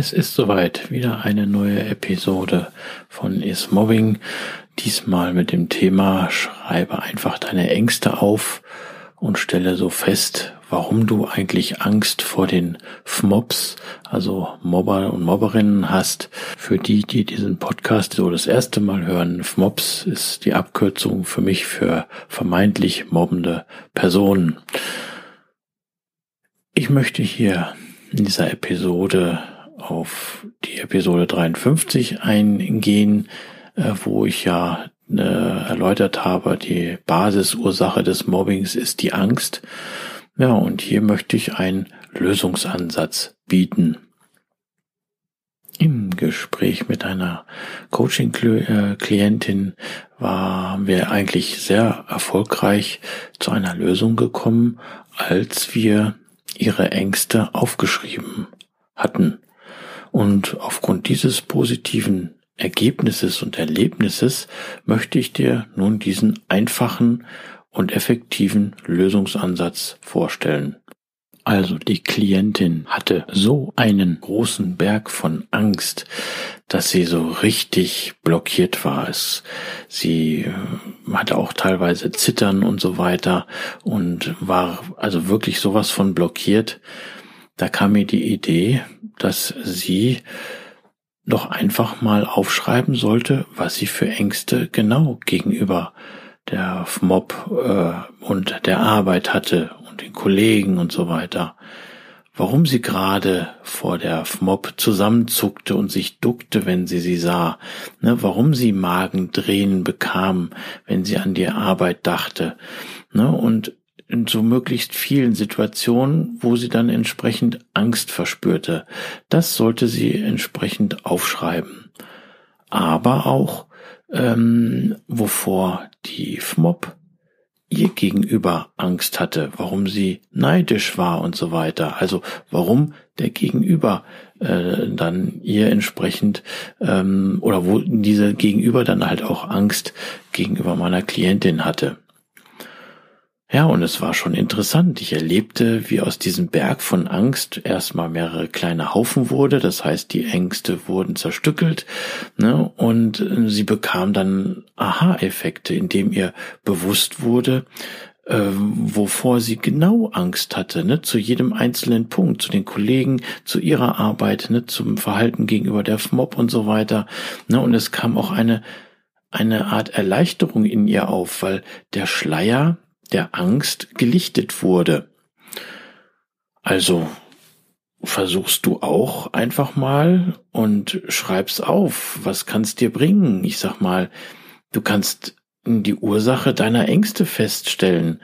Es ist soweit, wieder eine neue Episode von Is Mobbing. Diesmal mit dem Thema Schreibe einfach deine Ängste auf und stelle so fest, warum du eigentlich Angst vor den FMOBs, also Mobber und Mobberinnen hast. Für die, die diesen Podcast so das erste Mal hören, FMOBs ist die Abkürzung für mich für vermeintlich mobbende Personen. Ich möchte hier in dieser Episode auf die Episode 53 eingehen, äh, wo ich ja äh, erläutert habe, die Basisursache des Mobbings ist die Angst. Ja, und hier möchte ich einen Lösungsansatz bieten. Im Gespräch mit einer Coaching-Klientin waren wir eigentlich sehr erfolgreich zu einer Lösung gekommen, als wir ihre Ängste aufgeschrieben hatten. Und aufgrund dieses positiven Ergebnisses und Erlebnisses möchte ich dir nun diesen einfachen und effektiven Lösungsansatz vorstellen. Also die Klientin hatte so einen großen Berg von Angst, dass sie so richtig blockiert war. Sie äh, hatte auch teilweise Zittern und so weiter und war also wirklich sowas von blockiert. Da kam mir die Idee, dass sie doch einfach mal aufschreiben sollte, was sie für Ängste genau gegenüber der Mob äh, und der Arbeit hatte und den Kollegen und so weiter. Warum sie gerade vor der Mob zusammenzuckte und sich duckte, wenn sie sie sah. Ne, warum sie Magendrehen bekam, wenn sie an die Arbeit dachte. Ne, und in so möglichst vielen Situationen, wo sie dann entsprechend Angst verspürte. Das sollte sie entsprechend aufschreiben. Aber auch, ähm, wovor die FMOP ihr gegenüber Angst hatte, warum sie neidisch war und so weiter. Also warum der Gegenüber äh, dann ihr entsprechend ähm, oder wo diese Gegenüber dann halt auch Angst gegenüber meiner Klientin hatte. Ja, und es war schon interessant. Ich erlebte, wie aus diesem Berg von Angst erstmal mehrere kleine Haufen wurde. Das heißt, die Ängste wurden zerstückelt ne? und äh, sie bekam dann Aha-Effekte, indem ihr bewusst wurde, äh, wovor sie genau Angst hatte, ne? zu jedem einzelnen Punkt, zu den Kollegen, zu ihrer Arbeit, ne? zum Verhalten gegenüber der FMOB und so weiter. Ne? Und es kam auch eine eine Art Erleichterung in ihr auf, weil der Schleier der Angst gelichtet wurde. Also versuchst du auch einfach mal und schreibst auf, was kannst dir bringen? Ich sag mal, du kannst die Ursache deiner Ängste feststellen.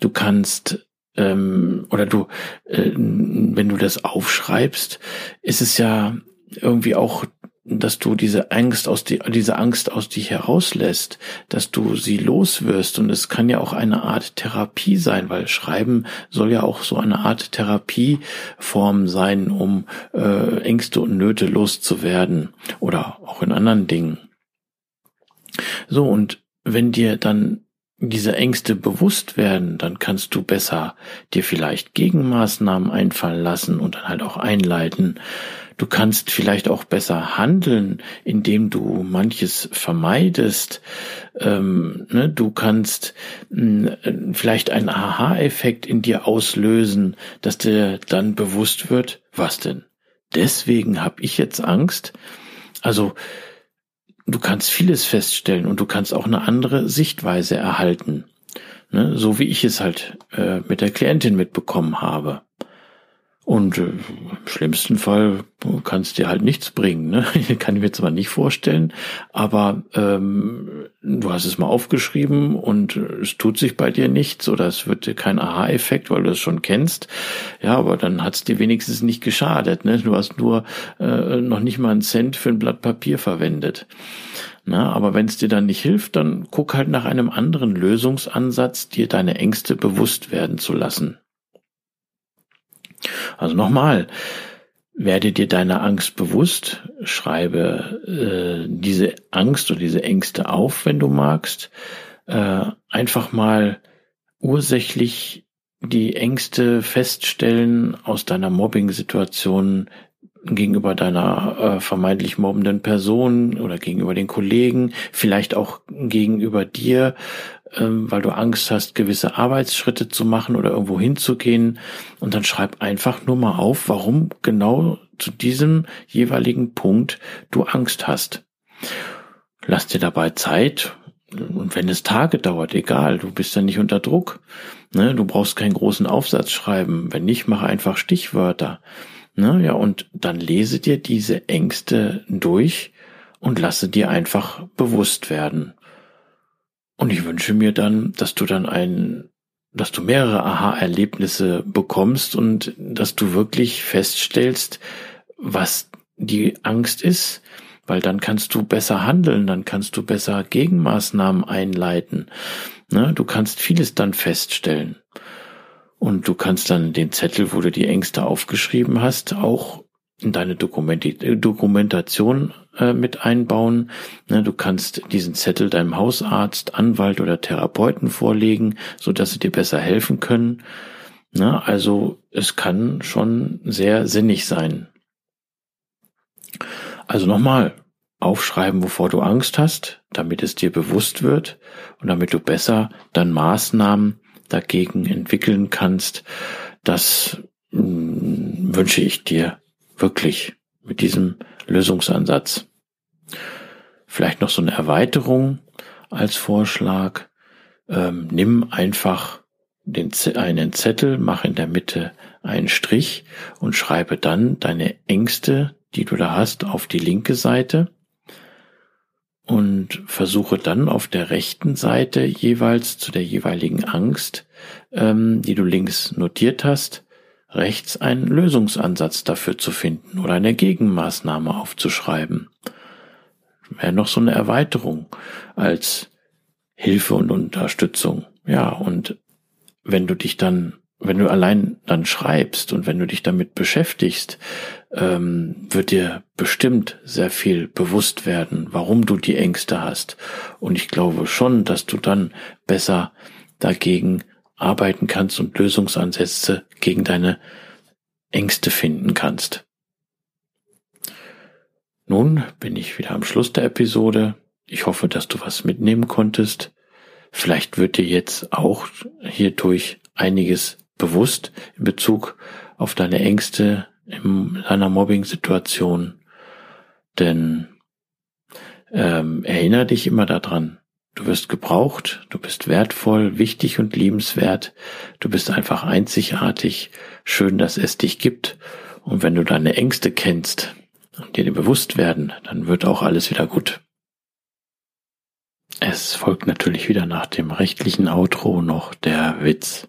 Du kannst ähm, oder du, äh, wenn du das aufschreibst, ist es ja irgendwie auch dass du diese Angst aus die, diese Angst aus dir herauslässt, dass du sie loswirst. Und es kann ja auch eine Art Therapie sein, weil Schreiben soll ja auch so eine Art Therapieform sein, um äh, Ängste und Nöte loszuwerden oder auch in anderen Dingen. So, und wenn dir dann diese Ängste bewusst werden, dann kannst du besser dir vielleicht Gegenmaßnahmen einfallen lassen und dann halt auch einleiten. Du kannst vielleicht auch besser handeln, indem du manches vermeidest. Ähm, ne? Du kannst mh, hm, vielleicht einen Aha-Effekt in dir auslösen, dass dir dann bewusst wird, was denn? Deswegen habe ich jetzt Angst. Also du kannst vieles feststellen und du kannst auch eine andere Sichtweise erhalten. Ne? So wie ich es halt äh, mit der Klientin mitbekommen habe. Und äh, im schlimmsten Fall kann es dir halt nichts bringen. Ne? Kann ich mir zwar nicht vorstellen, aber ähm, du hast es mal aufgeschrieben und es tut sich bei dir nichts oder es wird dir kein Aha-Effekt, weil du es schon kennst. Ja, aber dann hat es dir wenigstens nicht geschadet. Ne? Du hast nur äh, noch nicht mal einen Cent für ein Blatt Papier verwendet. Na, aber wenn es dir dann nicht hilft, dann guck halt nach einem anderen Lösungsansatz, dir deine Ängste bewusst werden zu lassen. Also nochmal, werde dir deiner Angst bewusst, schreibe äh, diese Angst oder diese Ängste auf, wenn du magst. Äh, einfach mal ursächlich die Ängste feststellen aus deiner Mobbing-Situation gegenüber deiner äh, vermeintlich mobbenden Person oder gegenüber den Kollegen, vielleicht auch gegenüber dir, ähm, weil du Angst hast, gewisse Arbeitsschritte zu machen oder irgendwo hinzugehen. Und dann schreib einfach nur mal auf, warum genau zu diesem jeweiligen Punkt du Angst hast. Lass dir dabei Zeit. Und wenn es Tage dauert, egal, du bist ja nicht unter Druck. Ne? Du brauchst keinen großen Aufsatz schreiben. Wenn nicht, mach einfach Stichwörter. Ne? Ja, und dann lese dir diese Ängste durch und lasse dir einfach bewusst werden. Und ich wünsche mir dann, dass du dann ein, dass du mehrere Aha-Erlebnisse bekommst und dass du wirklich feststellst, was die Angst ist, weil dann kannst du besser handeln, dann kannst du besser Gegenmaßnahmen einleiten. Ne? Du kannst vieles dann feststellen. Und du kannst dann den Zettel, wo du die Ängste aufgeschrieben hast, auch in deine Dokumentation äh, mit einbauen. Ne, du kannst diesen Zettel deinem Hausarzt, Anwalt oder Therapeuten vorlegen, so dass sie dir besser helfen können. Ne, also es kann schon sehr sinnig sein. Also nochmal, aufschreiben, wovor du Angst hast, damit es dir bewusst wird und damit du besser dann Maßnahmen dagegen entwickeln kannst, das mm, wünsche ich dir wirklich mit diesem Lösungsansatz. Vielleicht noch so eine Erweiterung als Vorschlag. Ähm, nimm einfach den, einen Zettel, mach in der Mitte einen Strich und schreibe dann deine Ängste, die du da hast, auf die linke Seite und versuche dann auf der rechten Seite jeweils zu der jeweiligen Angst, ähm, die du links notiert hast, rechts einen Lösungsansatz dafür zu finden oder eine Gegenmaßnahme aufzuschreiben. Wäre noch so eine Erweiterung als Hilfe und Unterstützung. Ja, und wenn du dich dann wenn du allein dann schreibst und wenn du dich damit beschäftigst, ähm, wird dir bestimmt sehr viel bewusst werden, warum du die Ängste hast. Und ich glaube schon, dass du dann besser dagegen arbeiten kannst und Lösungsansätze gegen deine Ängste finden kannst. Nun bin ich wieder am Schluss der Episode. Ich hoffe, dass du was mitnehmen konntest. Vielleicht wird dir jetzt auch hierdurch einiges bewusst in Bezug auf deine Ängste in einer Mobbing-Situation. Denn ähm, erinnere dich immer daran, du wirst gebraucht, du bist wertvoll, wichtig und liebenswert, du bist einfach einzigartig, schön, dass es dich gibt. Und wenn du deine Ängste kennst und dir bewusst werden, dann wird auch alles wieder gut. Es folgt natürlich wieder nach dem rechtlichen Outro noch der Witz.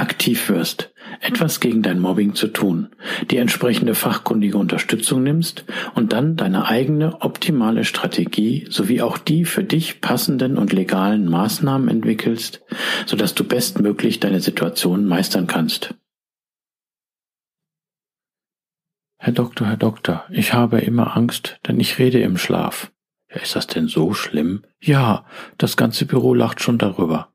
aktiv wirst, etwas gegen dein Mobbing zu tun, die entsprechende fachkundige Unterstützung nimmst und dann deine eigene optimale Strategie sowie auch die für dich passenden und legalen Maßnahmen entwickelst, sodass du bestmöglich deine Situation meistern kannst. Herr Doktor, Herr Doktor, ich habe immer Angst, denn ich rede im Schlaf. Ja, ist das denn so schlimm? Ja, das ganze Büro lacht schon darüber.